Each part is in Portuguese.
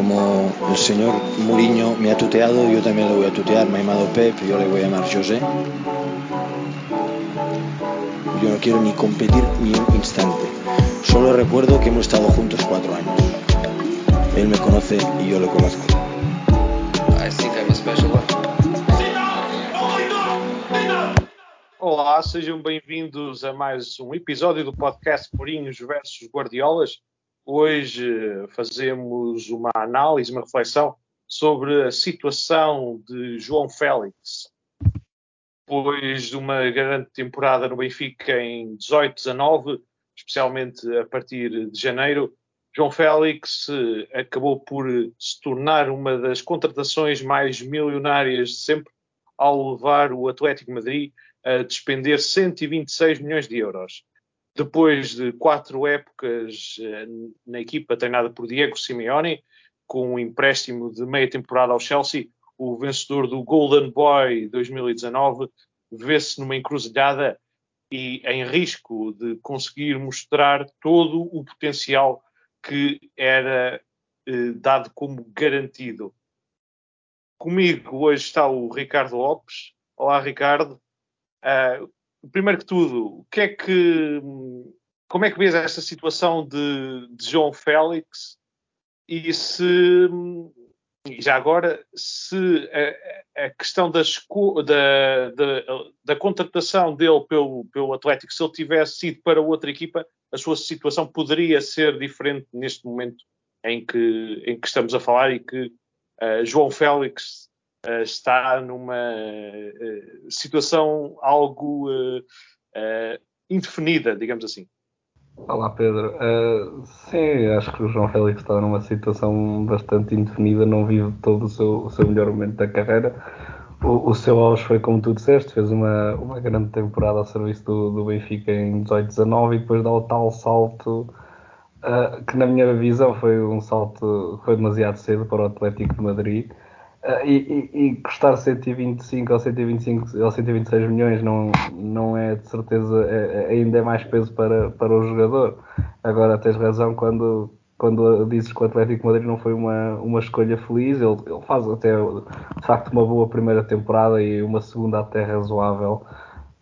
como el señor Mourinho me ha tuteado, yo también le voy a tutear. Me ha llamado Pep, yo le voy a llamar José. Yo no quiero ni competir ni un instante. Solo recuerdo que hemos estado juntos cuatro años. Él me conoce y yo lo conozco. Olá, sejam bem-vindos a mais um episódio do podcast Mourinhos versus Guardiolas. Hoje fazemos uma análise, uma reflexão sobre a situação de João Félix. Depois de uma grande temporada no Benfica em 18-19, especialmente a partir de janeiro, João Félix acabou por se tornar uma das contratações mais milionárias de sempre ao levar o Atlético Madrid a despender 126 milhões de euros. Depois de quatro épocas eh, na equipa treinada por Diego Simeone, com um empréstimo de meia temporada ao Chelsea, o vencedor do Golden Boy 2019 vê-se numa encruzilhada e em risco de conseguir mostrar todo o potencial que era eh, dado como garantido. Comigo hoje está o Ricardo Lopes. Olá, Ricardo. Uh, primeiro que tudo, que é que, como é que vês esta situação de, de João Félix? E se e já agora se a, a questão da, da, da, da, contratação dele pelo, pelo Atlético, se ele tivesse ido para outra equipa, a sua situação poderia ser diferente neste momento em que, em que estamos a falar e que uh, João Félix uh, está numa uh, situação algo indefinida, digamos assim. Olá Pedro. sim, acho que o João Félix está numa situação bastante indefinida, não vive todo o seu, o seu melhor momento da carreira. O, o, seu auge foi como tu disseste, fez uma, uma grande temporada ao serviço do, do Benfica em 18-19 e depois dá o tal salto uh, que na minha visão foi um salto, foi demasiado cedo para o Atlético de Madrid e, e, e, custar 125 ou 125 ou 126 milhões não, não é de certeza, é, é, ainda é mais peso para, para o jogador. Agora tens razão quando, quando dizes que o Atlético Madrid não foi uma, uma escolha feliz, ele, ele faz até de facto uma boa primeira temporada e uma segunda até razoável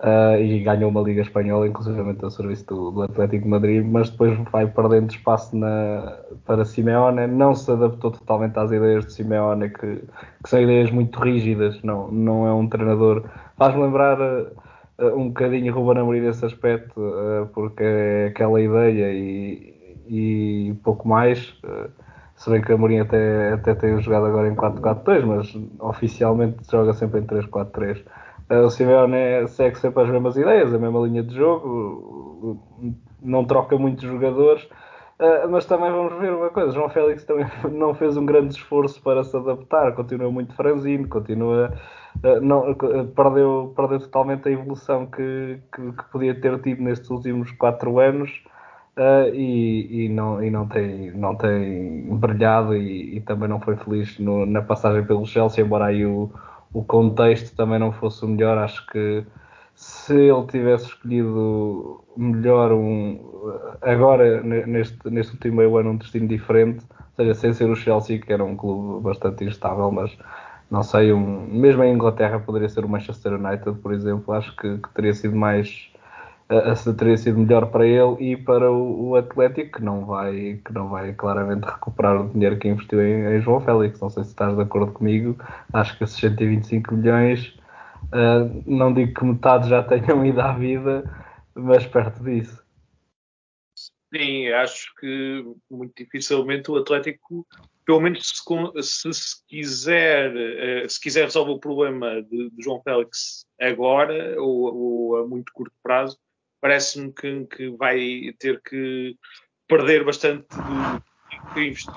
uh, e ganhou uma Liga Espanhola, inclusive ao serviço do, do, Atlético de Madrid, mas depois vai perdendo espaço na, para Simeone, não se adaptou totalmente às ideias de Simeone, que, que são ideias muito rígidas, não, não é um treinador. Faz-me lembrar uh, um bocadinho Ruben Amorim nesse aspecto, uh, porque é aquela ideia e, e pouco mais. se bem que Amorim até, até tem jogado agora em 4-4-2, mas oficialmente joga sempre em 3-4-3. O Simeone segue sempre as mesmas ideias, a mesma linha de jogo, não troca muitos jogadores, eh, mas também vamos ver uma coisa: João Félix também não fez um grande esforço para se adaptar, continua muito franzino, continua. Eh, não, perdeu, perdeu totalmente a evolução que, que, que podia ter tido nestes últimos quatro anos. Uh, e, e, não, e não, tem, não tem brilhado e, e também não foi feliz no, na passagem pelo Chelsea, embora aí o, o contexto também não fosse o melhor. Acho que se ele tivesse escolhido melhor um agora neste, neste último meio ano um destino diferente, ou seja, sem ser o Chelsea, que era um clube bastante instável, mas não sei, um, mesmo em Inglaterra poderia ser o Manchester United, por exemplo, acho que, que teria sido mais uh, teria sido melhor para ele e para o, o, Atlético, que não, vai, que não vai claramente recuperar o dinheiro que investiu em, em João Félix. Não sei se estás de acordo comigo, acho que esses 125 milhões, uh, não digo que metade já tenham ido à vida, mas perto disso. Sim, acho que muito dificilmente o Atlético, pelo menos se, se, se quiser, eh, se quiser resolver o problema de, de João Félix agora ou, ou, a muito curto prazo, parece-me que, que, vai ter que perder bastante do que investiu.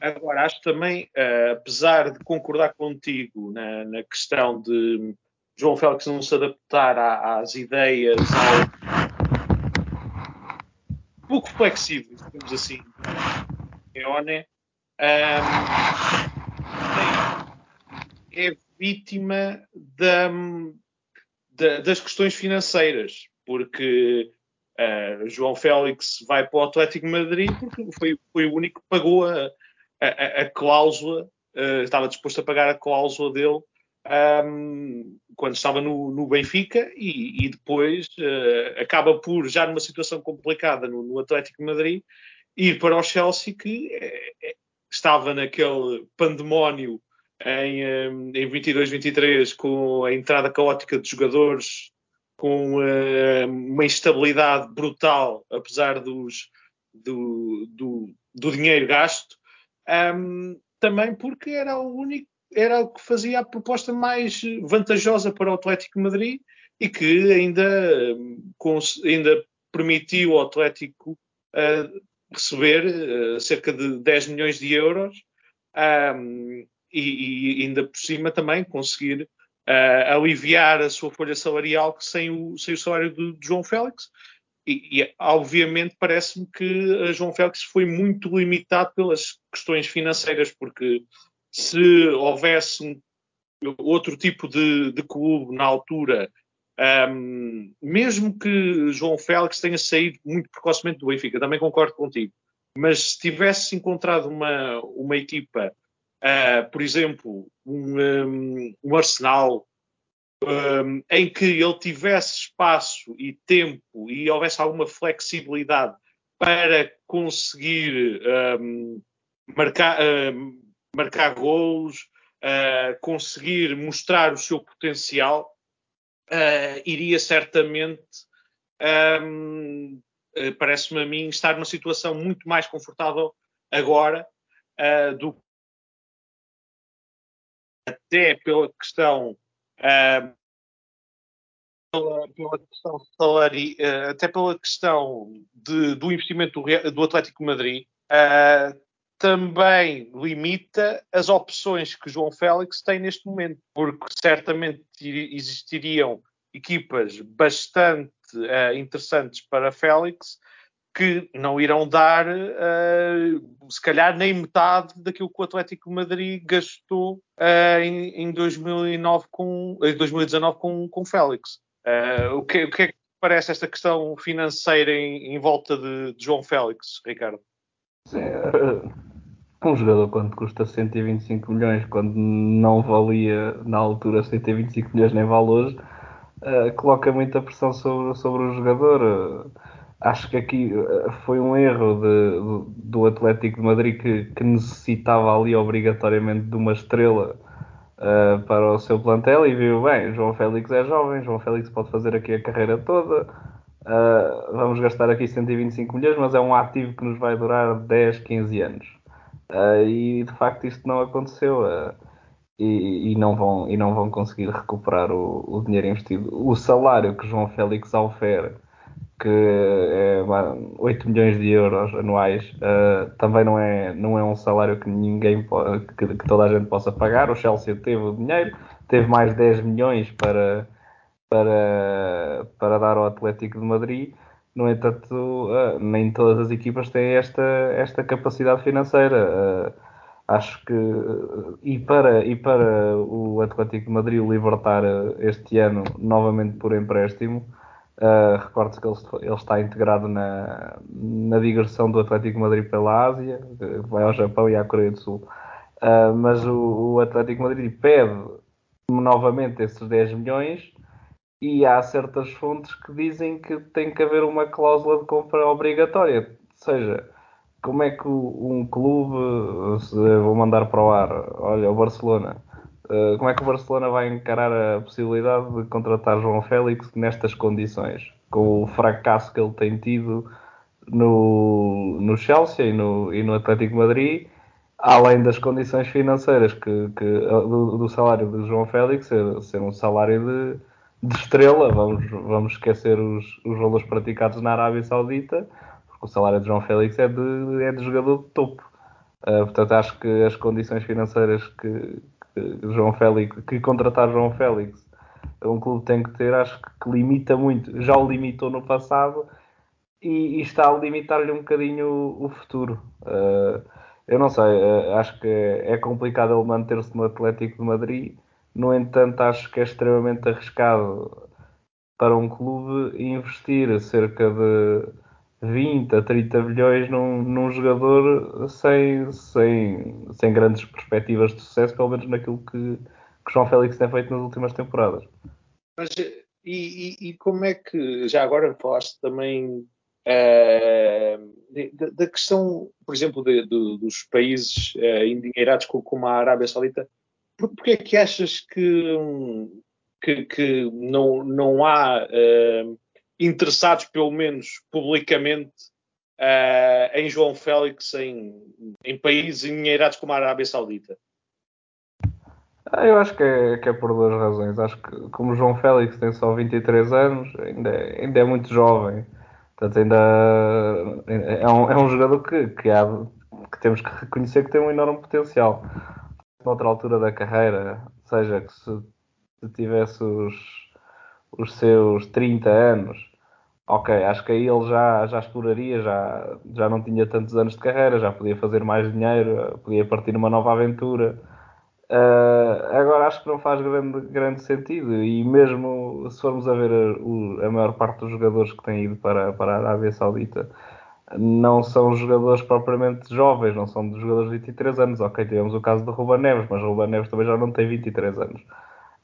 Agora, acho também, uh, apesar de concordar contigo na, na, questão de João Félix não se adaptar à, às ideias, ao pouco flexível, digamos assim, Leone, um, é vítima da, da, das questões financeiras porque uh, João Félix vai para o Atlético Madrid porque foi, foi o único que pagou a, a, a, cláusula, uh, estava disposto a pagar a cláusula dele um, quando estava no, no Benfica e, e depois uh, acaba por, já numa situação complicada no, no Atlético Madrid, ir para o Chelsea que é, estava naquele pandemónio em, em 22-23 com a entrada caótica de jogadores com uh, uma instabilidade brutal apesar dos, do, do, do dinheiro gasto um, também porque era o único era o que fazia a proposta mais vantajosa para o Atlético Madrid e que ainda, ainda permitiu ao Atlético uh, receber uh, cerca de 10 milhões de euros um, e, e, ainda por cima também conseguir uh, aliviar a sua folha salarial sem o, sem o salário do, João Félix. E, e obviamente parece-me que João Félix foi muito limitado pelas questões financeiras, porque se houvesse um, outro tipo de, de, clube na altura, um, mesmo que João Félix tenha saído muito precocemente do Benfica, também concordo contigo, mas se tivesse encontrado uma, uma equipa, uh, por exemplo, um, um, um Arsenal, em que ele tivesse espaço e tempo e houvesse alguma flexibilidade para conseguir marcar, marcar gols, uh, conseguir mostrar o seu potencial, uh, iria certamente, um, uh, parece-me a mim, estar numa situação muito mais confortável agora do até pela questão pela, pela questão salari, até pela questão de, do investimento do, do Atlético Madrid, uh, também limita as opções que João Félix tem neste momento, porque certamente existiriam equipas bastante uh, interessantes para Félix que não irão dar, uh, se calhar, nem metade daquilo que o Atlético Madrid gastou uh, em, em, 2009 com, em 2019 com, com Félix. o, que, o que é que parece esta questão financeira em, em volta de, de João Félix, Ricardo? Sim, um jogador quando custa 125 milhões, quando não valia na altura 125 milhões nem vale hoje, uh, coloca muita pressão sobre, sobre o jogador. Uh, acho que aqui uh, foi um erro de, do, do Atlético de Madrid que, que, necessitava ali obrigatoriamente de uma estrela para o seu plantel e viu bem, João Félix é jovem, João Félix pode fazer aqui a carreira toda. vamos gastar aqui 125 milhões, mas é um ativo que nos vai durar 10, 15 anos Uh, e de facto isto não aconteceu uh, e, e, não vão, e não vão conseguir recuperar o, o, dinheiro investido. O salário que João Félix ofere, que é 8 milhões de euros anuais, uh, também não é, não é um salário que ninguém que, que, toda a gente possa pagar. O Chelsea teve o dinheiro, teve mais 10 milhões para, para, para dar ao Atlético de Madrid no entanto, uh, nem todas as equipas têm esta, esta capacidade financeira. Uh, acho que e, para, e para o Atlético de Madrid libertar este ano novamente por empréstimo, uh, recorde-se que ele, ele, está integrado na, na digressão do Atlético Madrid pela Ásia, vai ao Japão e à Coreia do Sul. mas o, o Atlético Madrid pede novamente esses 10 milhões e há certas fontes que dizem que tem que haver uma cláusula de compra obrigatória. Ou seja, como é que um clube, vou mandar para o ar, olha, o Barcelona, eh, como é que o Barcelona vai encarar a possibilidade de contratar João Félix nestas condições? Com o fracasso que ele tem tido no, no Chelsea e no, e no Atlético Madrid, além das condições financeiras que, que do, do, salário de João Félix ser, ser um salário de de estrela, vamos, vamos esquecer os, os valores praticados na Arábia Saudita, porque o salário de João Félix é de, é de jogador de topo. Uh, portanto, acho que as condições financeiras que, João Félix, que contratar João Félix, um clube tem que ter, acho que limita muito. Já o limitou no passado e, e está a limitar-lhe um bocadinho o, o futuro. Uh, eu não sei, uh, acho que é, é complicado ele manter-se no Atlético de Madrid no entanto, acho que é extremamente arriscado para um clube investir cerca de 20 a 30 milhões num, num jogador sem, sem, sem grandes perspectivas de sucesso, pelo menos naquilo que, que João Félix tem feito nas últimas temporadas. Mas e, e, e como é que, já agora falaste também uh, da, questão, por exemplo, de, de, dos países uh, endinheirados como a Arábia Saudita, por, porque é que achas que, que, que não, não há uh, interessados, pelo menos publicamente, uh, em João Félix em, em países endinheirados como a Arábia Saudita? Ah, eu acho que é, que é por duas razões. Acho que, como João Félix tem só 23 anos, ainda é, ainda é muito jovem. Portanto, ainda é um, é um jogador que, que, há, que temos que reconhecer que tem um enorme potencial. Noutra altura da carreira, seja que se, se tivesse os, os seus 30 anos, ok, acho que aí ele já, já exploraria, já, já não tinha tantos anos de carreira, já podia fazer mais dinheiro, podia partir numa nova aventura. Uh, agora acho que não faz grande, grande sentido e mesmo se formos a ver a, a, maior parte dos jogadores que têm ido para, para a Arábia Saudita não são jogadores propriamente jovens, não são jogadores de 23 anos. Ok, tivemos o caso de Ruba Neves, mas Ruba Neves também já não tem 23 anos.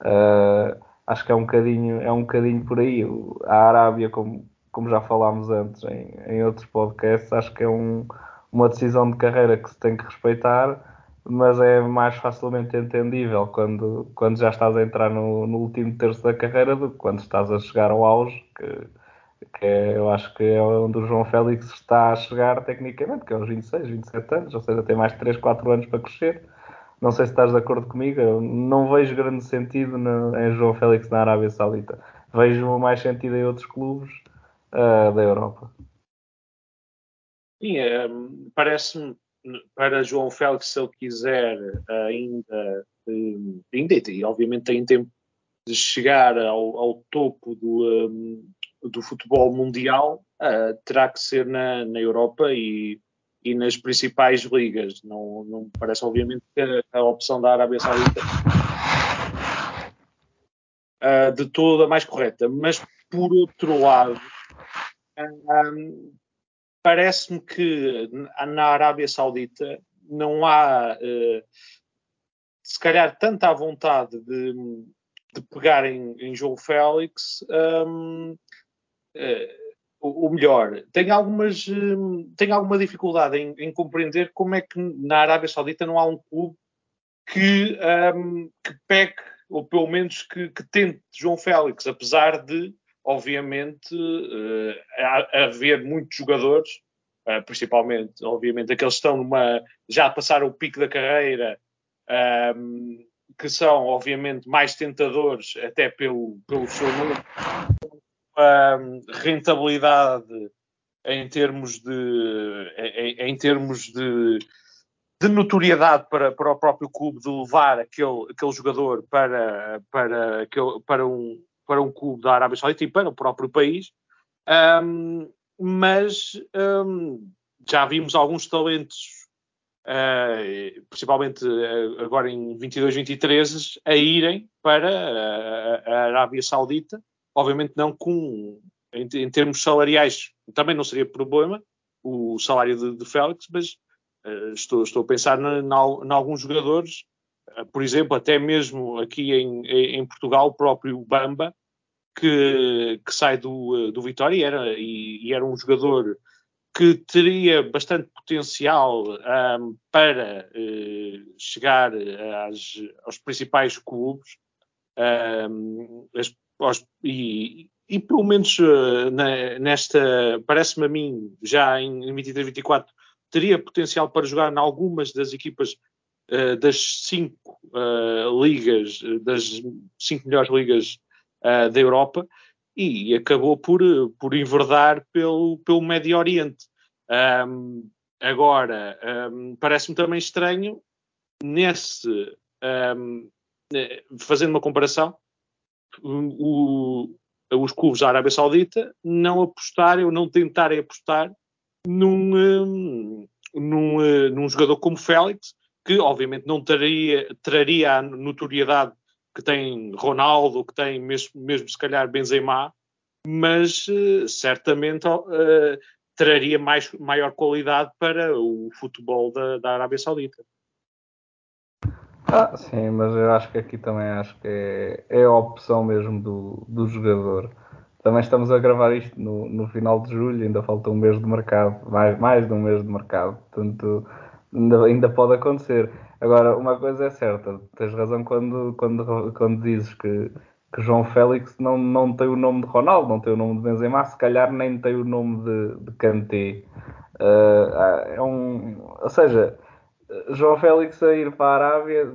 Uh, acho que é um bocadinho, é um bocadinho por aí. A Arábia, como, como já falámos antes em, em outros podcasts, acho que é um, uma decisão de carreira que se tem que respeitar, mas é mais facilmente entendível quando, quando já estás a entrar no, no último terço da carreira do que quando estás a chegar ao auge, que, que é, eu acho que é onde o João Félix está a chegar tecnicamente, que é aos 26, 27 anos, ou seja, tem mais 3, 4 anos para crescer. Não sei se estás de acordo comigo, eu não vejo grande sentido no, em João Félix na Arábia Saudita. Vejo mais sentido em outros clubes uh, da Europa. Sim, é, parece-me para João Félix, se ele quiser ainda, ainda e obviamente tem tempo de chegar ao, ao topo do, um, do futebol mundial, uh, terá que ser na, na Europa e, e, nas principais ligas. Não, não parece, obviamente, que a, a opção da Arábia Saudita uh, de toda mais correta. Mas, por outro lado, um, parece-me que na Arábia Saudita não há, uh, se calhar, tanta vontade de, de pegar em, em João Félix. Um, uh, o melhor, tenho, algumas, tenho alguma dificuldade em, em, compreender como é que na Arábia Saudita não há um clube que, um, que pegue, ou pelo menos que, que tente João Félix, apesar de obviamente, uh, haver muitos jogadores, uh, principalmente, obviamente, aqueles que estão numa, já passaram o pico da carreira, um, que são, obviamente, mais tentadores, até pelo, pelo seu número, um, rentabilidade em termos de, em, em termos de, de notoriedade para, para o próprio clube de levar aquele, aquele jogador para, para, para um, para um clube da Arábia Saudita e para o próprio país, um, mas um, já vimos alguns talentos, uh, principalmente uh, agora em 22, 23, a irem para a, a Arábia Saudita, obviamente não com, em, em, termos salariais, também não seria problema o salário de, de Félix, mas uh, estou, estou a pensar em alguns jogadores eh, por exemplo, até mesmo aqui em, em Portugal, o próprio Bamba, que, que sai do, do Vitória e era, e, e era um jogador que teria bastante potencial um, para uh, chegar às, aos principais clubes um, as, e, e, pelo menos uh, na, nesta, parece-me a mim, já em, em 23-24, teria potencial para jogar em algumas das equipas uh, das cinco ligas, das cinco melhores ligas uh, da Europa e acabou por, por enverdar pelo, pelo Médio Oriente. Um, agora, um, parece-me também estranho, nesse, um, fazendo uma comparação, o, os clubes da Arábia Saudita não apostarem ou não tentarem apostar num, num, num jogador como Félix, que obviamente não teria, traria a notoriedade que tem Ronaldo, que tem mesmo, mesmo se calhar Benzema, mas uh, certamente uh, traria mais, maior qualidade para o futebol da, da Arábia Saudita. Ah, sim, mas eu acho que aqui também acho que é, é a opção mesmo do, do jogador. Também estamos a gravar isto no, no final de julho, ainda falta um mês de mercado, mais, mais de um mês de mercado, portanto ainda, ainda pode acontecer. Agora, uma coisa é certa, tens razão quando, quando, quando dizes que, que João Félix não, não tem o nome de Ronaldo, não tem o nome de Benzema, se calhar nem tem o nome de, de Kanté. Uh, é um, ou seja, João Félix a ir para a Arábia,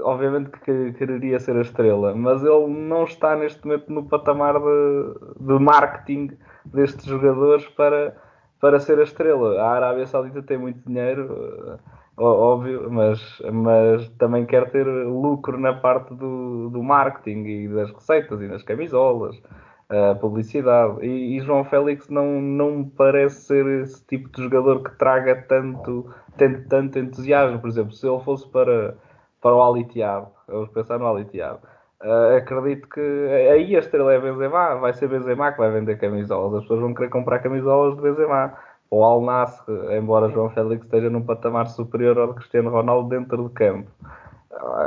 obviamente que quereria ser a estrela, mas ele não está neste momento no patamar de, de marketing destes jogadores para, para ser a estrela. A Arábia Saudita tem muito dinheiro, óbvio, mas, mas também quer ter lucro na parte do, do marketing e das receitas e das camisolas, a publicidade. E, e, João Félix não, não me parece ser esse tipo de jogador que traga tanto, tanto, tanto entusiasmo. Por exemplo, se ele fosse para, para o Alitiado, vamos pensar no Alitiado. Uh, acredito que aí a estrela é Benzema, vai ser Benzema que vai vender camisolas. As pessoas vão querer comprar camisolas de Benzema o Al Nassr, embora João Félix esteja num patamar superior ao de Cristiano Ronaldo dentro do campo.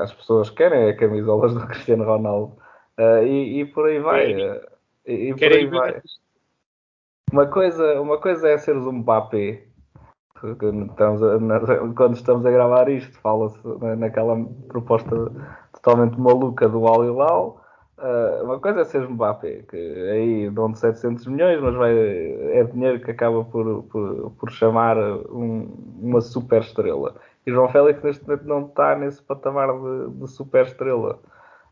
As pessoas querem camisolas do Cristiano Ronaldo. Uh, e, e, por aí vai. E, e por aí vai. Uma coisa, uma coisa é seres um Mbappé. Estamos a, na, quando estamos a gravar isto, fala-se naquela proposta totalmente maluca do Al Hilal Uh, uma coisa é ser Mbappé, que aí dão de 700 milhões, mas vai, é dinheiro que acaba por, por, por chamar um, uma super estrela. E João Félix neste momento não está nesse patamar de, de super estrela.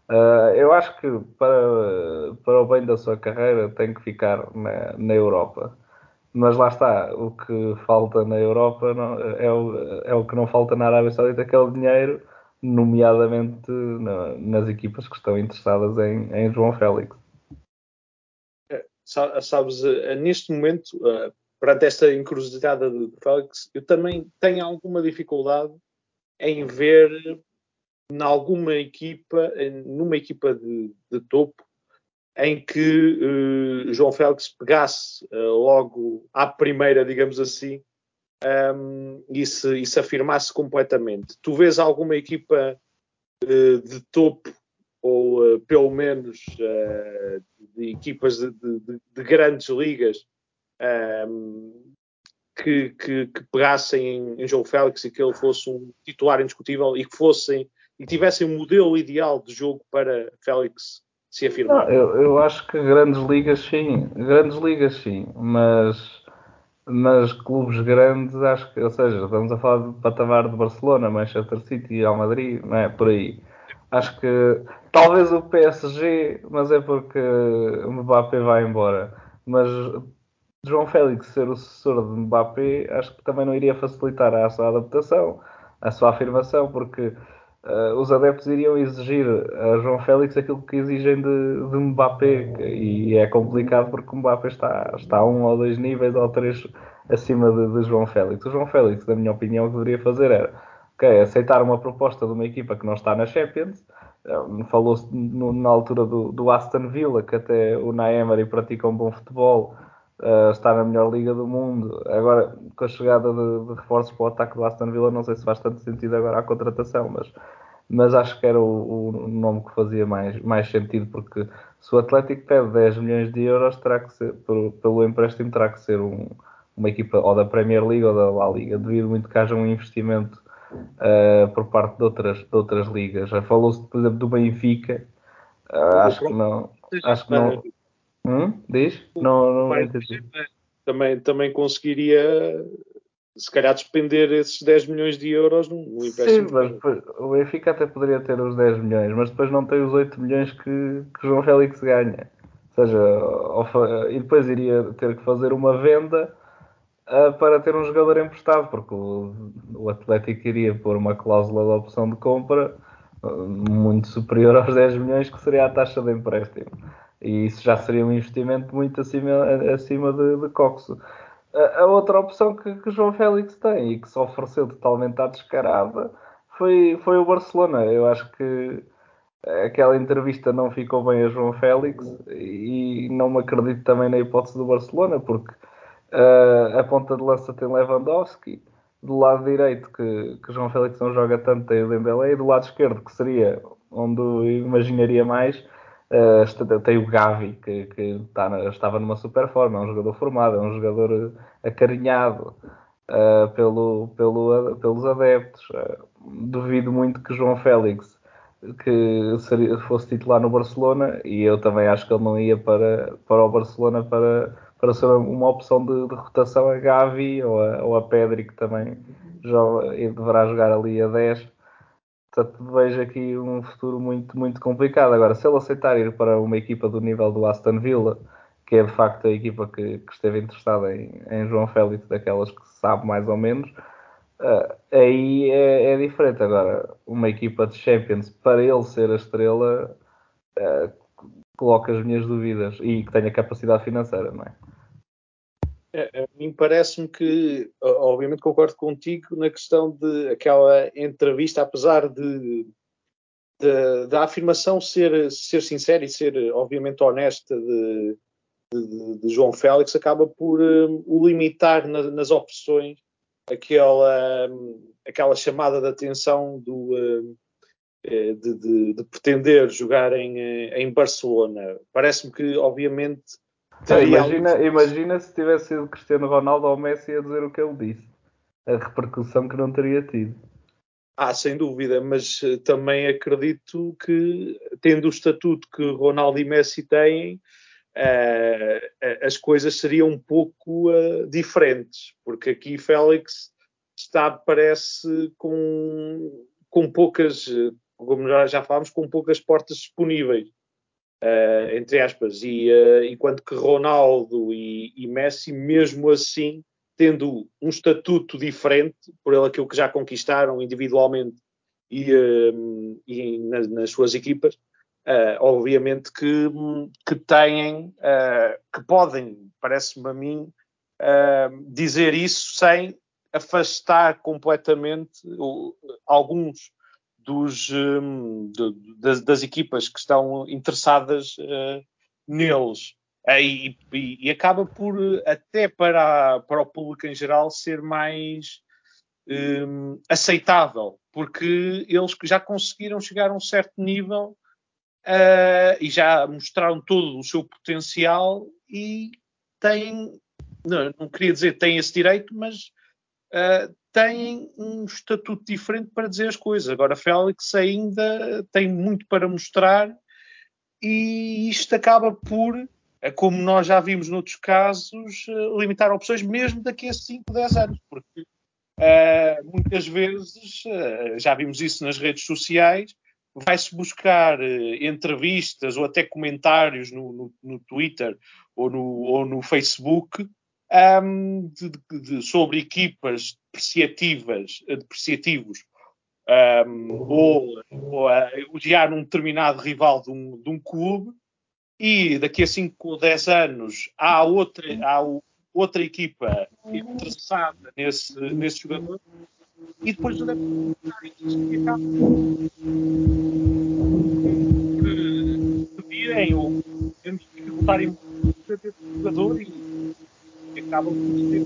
Uh, eu acho que para, para o bem da sua carreira tem que ficar na, na Europa. Mas lá está, o que falta na Europa não, é, o, é o que não falta na Arábia Saudita, que é o dinheiro nomeadamente na, nas equipas que estão interessadas em, em João Félix. É, sabes, eh, neste momento, eh, perante esta encruzilhada de Félix, eu também tenho alguma dificuldade em ver em alguma equipa, numa equipa de, de topo, em que uh, João Félix pegasse uh, logo à primeira, digamos assim, um, e, se, e se afirmasse completamente. Tu vês alguma equipa uh, de topo, ou pelo menos de equipas de, de, de grandes ligas, um, que, que, que, pegassem em, em João Félix e que ele fosse um titular indiscutível e que fossem e tivessem um modelo ideal de jogo para Félix se afirmar? Não, eu, eu acho que grandes ligas sim, grandes ligas sim, mas mas clubes grandes, acho que, ou seja, estamos a falar do patamar de Barcelona, Manchester City, Real Madrid, não é? Por aí. Acho que talvez o PSG, mas é porque o Mbappé vai embora. Mas João Félix ser o sucessor de Mbappé, acho que também não iria facilitar a sua adaptação, a sua afirmação, porque uh, os adeptos iriam exigir a João Félix aquilo que exigem de, de Mbappé e é complicado porque Mbappé está, está a um ou dois níveis ou três acima de, de João Félix. O João Félix, na minha opinião, o que deveria fazer era okay, aceitar uma proposta de uma equipa que não está na Champions. Eh, falou-se na altura do, do, Aston Villa que até o Naemery pratica um bom futebol, uh, está na melhor liga do mundo. Agora, com a chegada de, de reforços para o ataque do Aston Villa, não sei se faz tanto sentido agora a contratação, mas mas acho que era o, o, nome que fazia mais, mais sentido, porque se o Atlético pede 10 milhões de euros, terá que ser, pelo, pelo empréstimo, terá que ser um, uma equipa ou da Premier League ou da La Liga, devido muito que haja um investimento uh, por parte de outras, de outras ligas. Já falou-se, por exemplo, do Benfica, uh, acho que não. Acho que não. Hum? Diz? Não, não, não também, também conseguiria se calhar despender esses 10 milhões de euros num empréstimo. Sim, mas o Benfica até poderia ter os 10 milhões, mas depois não tem os 8 milhões que, que João Félix ganha. Ou seja, e depois iria ter que fazer uma venda uh, para ter um jogador emprestado, porque o, o Atlético iria pôr uma cláusula de opção de compra uh, muito superior aos 10 milhões, que seria a taxa de empréstimo. E isso já seria um investimento muito acima, acima de, de Coxo. A, outra opção que, que João Félix tem e que se ofereceu totalmente à descarada foi, foi o Barcelona. Eu acho que aquela entrevista não ficou bem a João Félix e não me acredito também na hipótese do Barcelona, porque Uh, a ponta de lança tem Lewandowski. Do lado direito, que, que João Félix não joga tanto, tem o Dembélé. E do lado esquerdo, que seria onde eu imaginaria mais, uh, tem o Gavi, que, que tá estava numa super forma. É um jogador formado, é um jogador acarinhado uh, pelo, pelo, pelos adeptos. duvido muito que João Félix que seria, fosse titular no Barcelona e eu também acho que ele não ia para, para o Barcelona para, para ser uma opção de, de rotação a Gavi ou a, ou a Pedri, que também joga, deverá jogar ali a 10. Portanto, vejo aqui um futuro muito, muito complicado. Agora, se ele aceitar ir para uma equipa do nível do Aston Villa, que é de facto a equipa que, que esteve interessada em, em João Félix, daquelas que sabe mais ou menos, Uh, aí é, é, diferente. Agora, uma equipa de Champions, para ele ser a estrela, uh, coloca as minhas dúvidas e que tenha capacidade financeira, não é? É a mim parece-me que, obviamente, concordo contigo na questão de aquela entrevista, apesar de, de da afirmação ser, ser sincera e ser, obviamente, honesta de, de, de João Félix, acaba por um, o limitar na, nas opções aquela, aquela chamada de atenção do, eh, de, de, de pretender jogar em, eh, em Barcelona. Parece-me que, obviamente. Imagina, imagina se tivesse sido Cristiano Ronaldo ou Messi a dizer o que ele disse. A repercussão que não teria tido. Ah, sem dúvida, mas eh, também acredito que, tendo o estatuto que Ronaldo e Messi têm, uh, as coisas seriam um pouco uh, diferentes, porque aqui Félix está, parece, com, com poucas, como já, já falámos, com poucas portas disponíveis. Uh, entre aspas, e uh, enquanto que Ronaldo e, e, Messi, mesmo assim, tendo um estatuto diferente por aquilo que já conquistaram individualmente e, uh, e nas, nas, suas equipas, obviamente que, que têm, que podem, parece-me a mim, dizer isso sem afastar completamente alguns dos, um, de, das, das, equipas que estão interessadas neles. E, e, e, acaba por, até para, para o público em geral, ser mais um, aceitável, porque eles já conseguiram chegar a um certo nível uh, e já mostraram todo o seu potencial e têm, não, não queria dizer têm esse direito, mas uh, têm um estatuto diferente para dizer as coisas. Agora, Félix ainda tem muito para mostrar e isto acaba por, eh, como nós já vimos noutros casos, limitar opções mesmo daqui a 5, 10 anos, porque uh, muitas vezes, uh, já vimos isso nas redes sociais, vai-se buscar eh, entrevistas ou até comentários no, no, no Twitter ou no, ou no Facebook um, de, de, sobre equipas depreciativas, eh, depreciativos. Um, ou, ou odiar um determinado rival de um, de um, clube e daqui a 5 ou 10 anos há outra, há outra equipa interessada nesse, nesse jogador e depois o que virem ou temos dificultarem muito esse jogador e, e acabam ter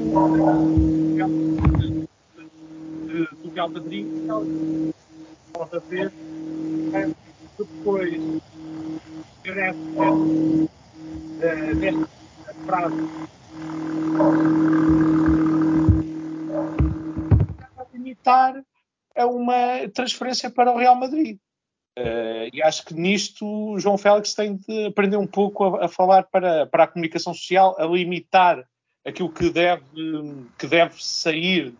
um do Real Madrid pode haver depois desta frase limitar a uma transferência para o Real Madrid. Uh, e acho que nisto o João Félix tem de aprender um pouco a, a, falar para, para a comunicação social, a limitar aquilo que deve, que deve sair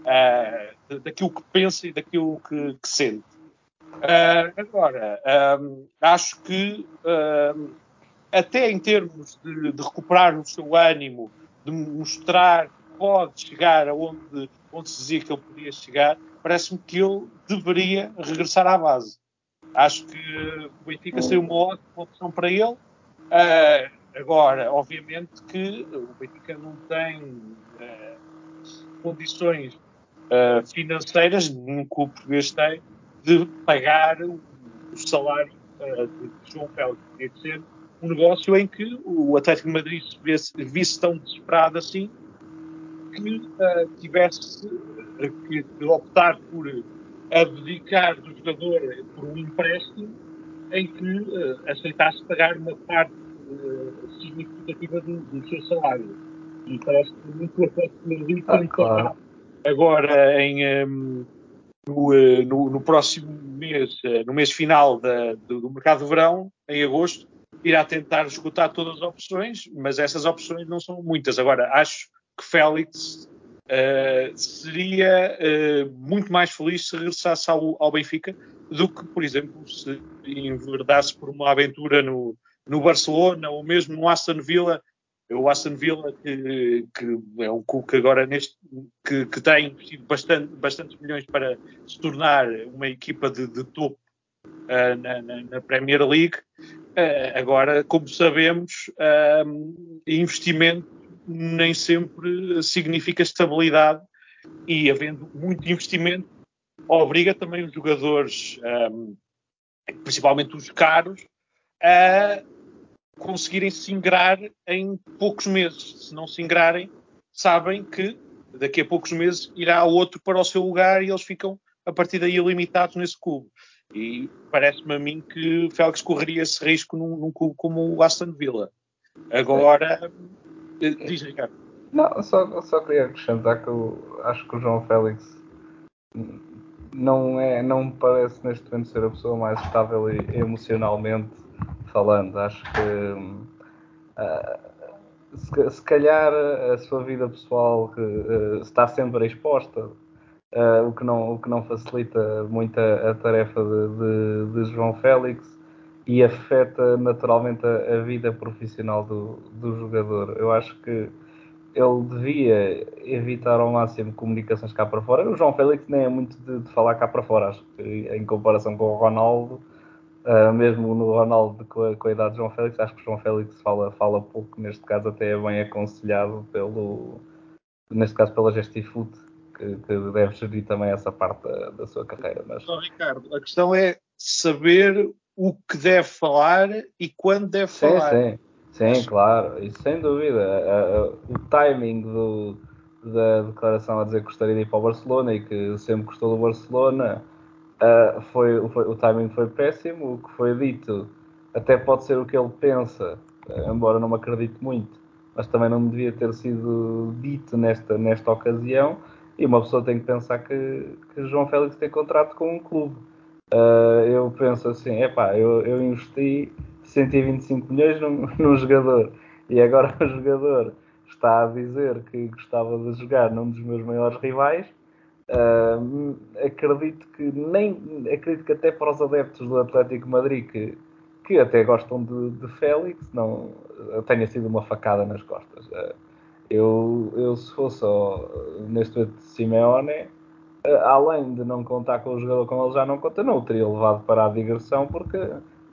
uh, daquilo que pensa e daquilo que, que sente. Uh, agora, um, acho que até em termos de, de, recuperar o seu ânimo, de mostrar que pode chegar aonde onde se dizia que ele podia chegar, parece-me que ele deveria regressar à base. Acho que o Benfica seria uma ótima opção para ele. Uh, agora, obviamente que o Benfica não tem uh, condições uh, financeiras, nenhum clube português tem, de pagar o, o salário de João Félix podia ser um negócio em que o Atlético de Madrid se visse, visse tão desesperado assim que tivesse que, optar por abdicar do jogador por um empréstimo em que uh, aceitasse pagar uma parte uh, significativa do, do, seu salário. E parece que muito Madrid ah, claro. agora em, um, no, no, no, próximo mês, no mês final da, do, do mercado de verão, em agosto, irá tentar esgotar todas as opções, mas essas opções não são muitas. Agora, acho que Félix uh, seria uh, muito mais feliz se regressasse ao, ao, Benfica do que, por exemplo, se enverdasse por uma aventura no, no Barcelona ou mesmo no Aston Villa. O Aston Villa, que, que é um clube que agora neste, que, que tem investido bastante, bastantes milhões para se tornar uma equipa de, de topo uh, na, na, na, Premier League. Agora, como sabemos, investimento nem sempre significa estabilidade e havendo muito investimento obriga também os jogadores, um, principalmente os caros, a conseguirem se ingrar em poucos meses. Se não se ingrarem, sabem que daqui a poucos meses irá outro para o seu lugar e eles ficam a partir daí limitados nesse clube. E parece-me a mim que Félix correria esse risco num, num clube como o Aston Villa. Agora, diz Ricardo. Não, só, só queria acrescentar que eu acho que o João Félix não é, não me parece neste momento ser a pessoa mais estável emocionalmente falando. Acho que uh, se, se, calhar a sua vida pessoal que, uh, está sempre exposta uh, o, que não, o que não facilita muito a, a tarefa de, de, de, João Félix e afeta naturalmente a, a, vida profissional do, do jogador. Eu acho que ele devia evitar ao máximo comunicações cá para fora. O João Félix nem é muito de, de falar cá para fora, acho que em comparação com o Ronaldo, uh, mesmo no Ronaldo com a, com a, idade de João Félix, acho que o João Félix fala, fala pouco, neste caso até é bem aconselhado pelo, neste caso pela Gestifute, que, que deve gerir também essa parte da, da sua carreira. Mas... Ricardo, a questão é saber o que deve falar e quando deve sim, falar. Sim, sim, claro, isso sem dúvida. O timing do, da declaração a dizer que gostaria de ir para o Barcelona e que sempre gostou do Barcelona foi, foi, o timing foi péssimo. O que foi dito até pode ser o que ele pensa, embora não me acredite muito, mas também não devia ter sido dito nesta, nesta ocasião. E uma pessoa tem que pensar que, que João Félix tem contrato com um clube. Uh, eu penso assim, epá, eu, eu investi 125 milhões num, num jogador e agora o jogador está a dizer que gostava de jogar num dos meus maiores rivais. Uh, acredito que nem acredito que até para os adeptos do Atlético Madrid que, que até gostam de, de Félix não tenha sido uma facada nas costas. Uh, eu, eu se fosse ao, neste momento de Simeone, além de não contar com o jogador como ele já não conta, não o teria levado para a digressão, porque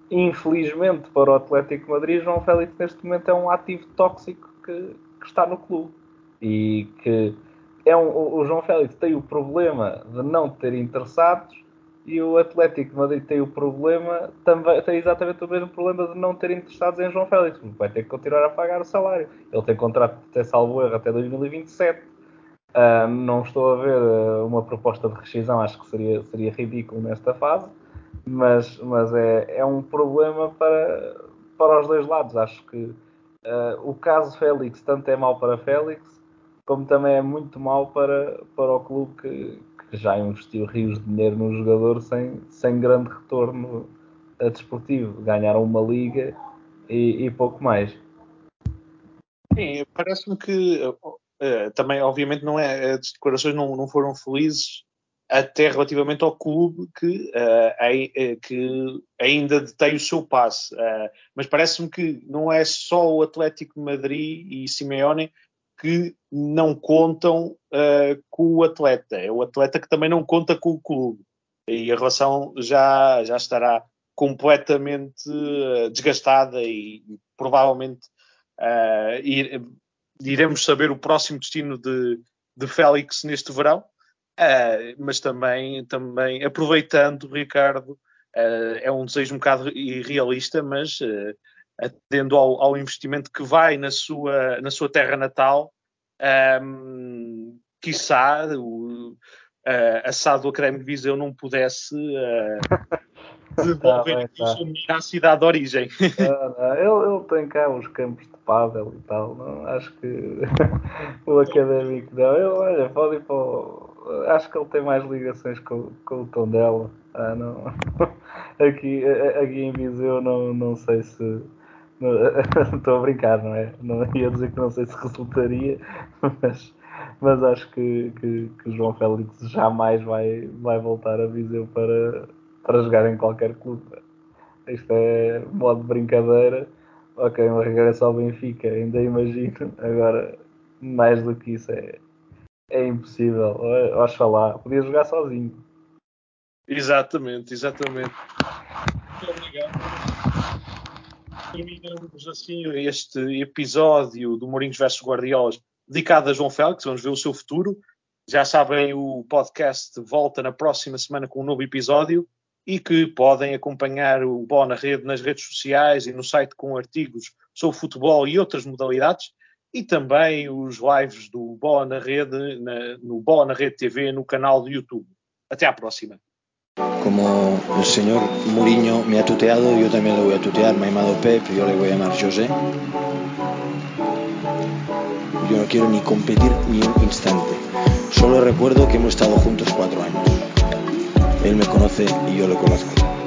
infelizmente para o Atlético Madrid, João Félix neste momento é um ativo tóxico que, que está no clube. E que é um, o João Félix tem o problema de não ter interessados e o Atlético Madrid tem o problema, também tem exatamente o mesmo problema de não ter interessados em João Félix, vai ter que continuar a pagar o salário. Ele tem contrato até salvo erro até 2027. Uh, não estou a ver uh, uma proposta de rescisão, acho que seria, seria ridículo nesta fase, mas, mas é, é um problema para, para os dois lados. Acho que uh, o caso Félix tanto é mau para Félix, como também é muito mau para, para o clube que, que já investiu rios de dinheiro no jogador sem, sem grande retorno desportivo. Ganharam uma liga e, e pouco mais. Sim, parece-me que uh, também, obviamente, não é, as declarações não, não foram felizes até relativamente ao clube que, uh, que ainda detém o seu passe. Uh, mas parece-me que não é só o Atlético de Madrid e Simeone que não contam uh, com o atleta. É o atleta que também não conta com o clube. E a relação já, já estará completamente desgastada e, provavelmente ir, iremos saber o próximo destino de, de Félix neste verão. mas também, também aproveitando, Ricardo, Uh, é um desejo um bocado irrealista, mas uh, atendendo ao, ao, investimento que vai na sua, na sua terra natal, um, quiçá o, uh, a SAD do Académico Viseu não pudesse uh, devolver tá, tá. à cidade de origem. Não, não. Ele, ele, tem cá os campos de pádel e tal, não? acho que o Académico não. Ele, olha, pode ir para o... Acho que ele tem mais ligações com, com o tom dela. Ah, não. Aqui, aqui em Viseu não, não sei se Estou a brincar, não é? Não ia dizer que não sei se resultaria, mas, mas acho que, que, que João Félix jamais vai, vai voltar a Viseu para, para jogar em qualquer clube. Isto é modo de brincadeira. Ok, um regresso ao Benfica, ainda imagino. Agora, mais do que isso é, é impossível. Oxalá, podia jogar sozinho. Exatamente, exatamente. Muito obrigado terminamos assim este episódio do Mourinhos versus Guardiolas dedicado a João Félix. Vamos ver o seu futuro. Já sabem, o podcast volta na próxima semana com um novo episódio e que podem acompanhar o Bola na Rede nas redes sociais e no site com artigos sobre futebol e outras modalidades e também os lives do Bola na Rede na, no Bola na Rede TV no canal do YouTube. Até à próxima. Como el señor Mourinho me ha tuteado, también lo voy a tutear. Me ha llamado Pep, yo le voy a llamar José. Yo no quiero ni competir ni un instante. Solo recuerdo que hemos estado juntos cuatro años. Él me conoce y yo lo conozco.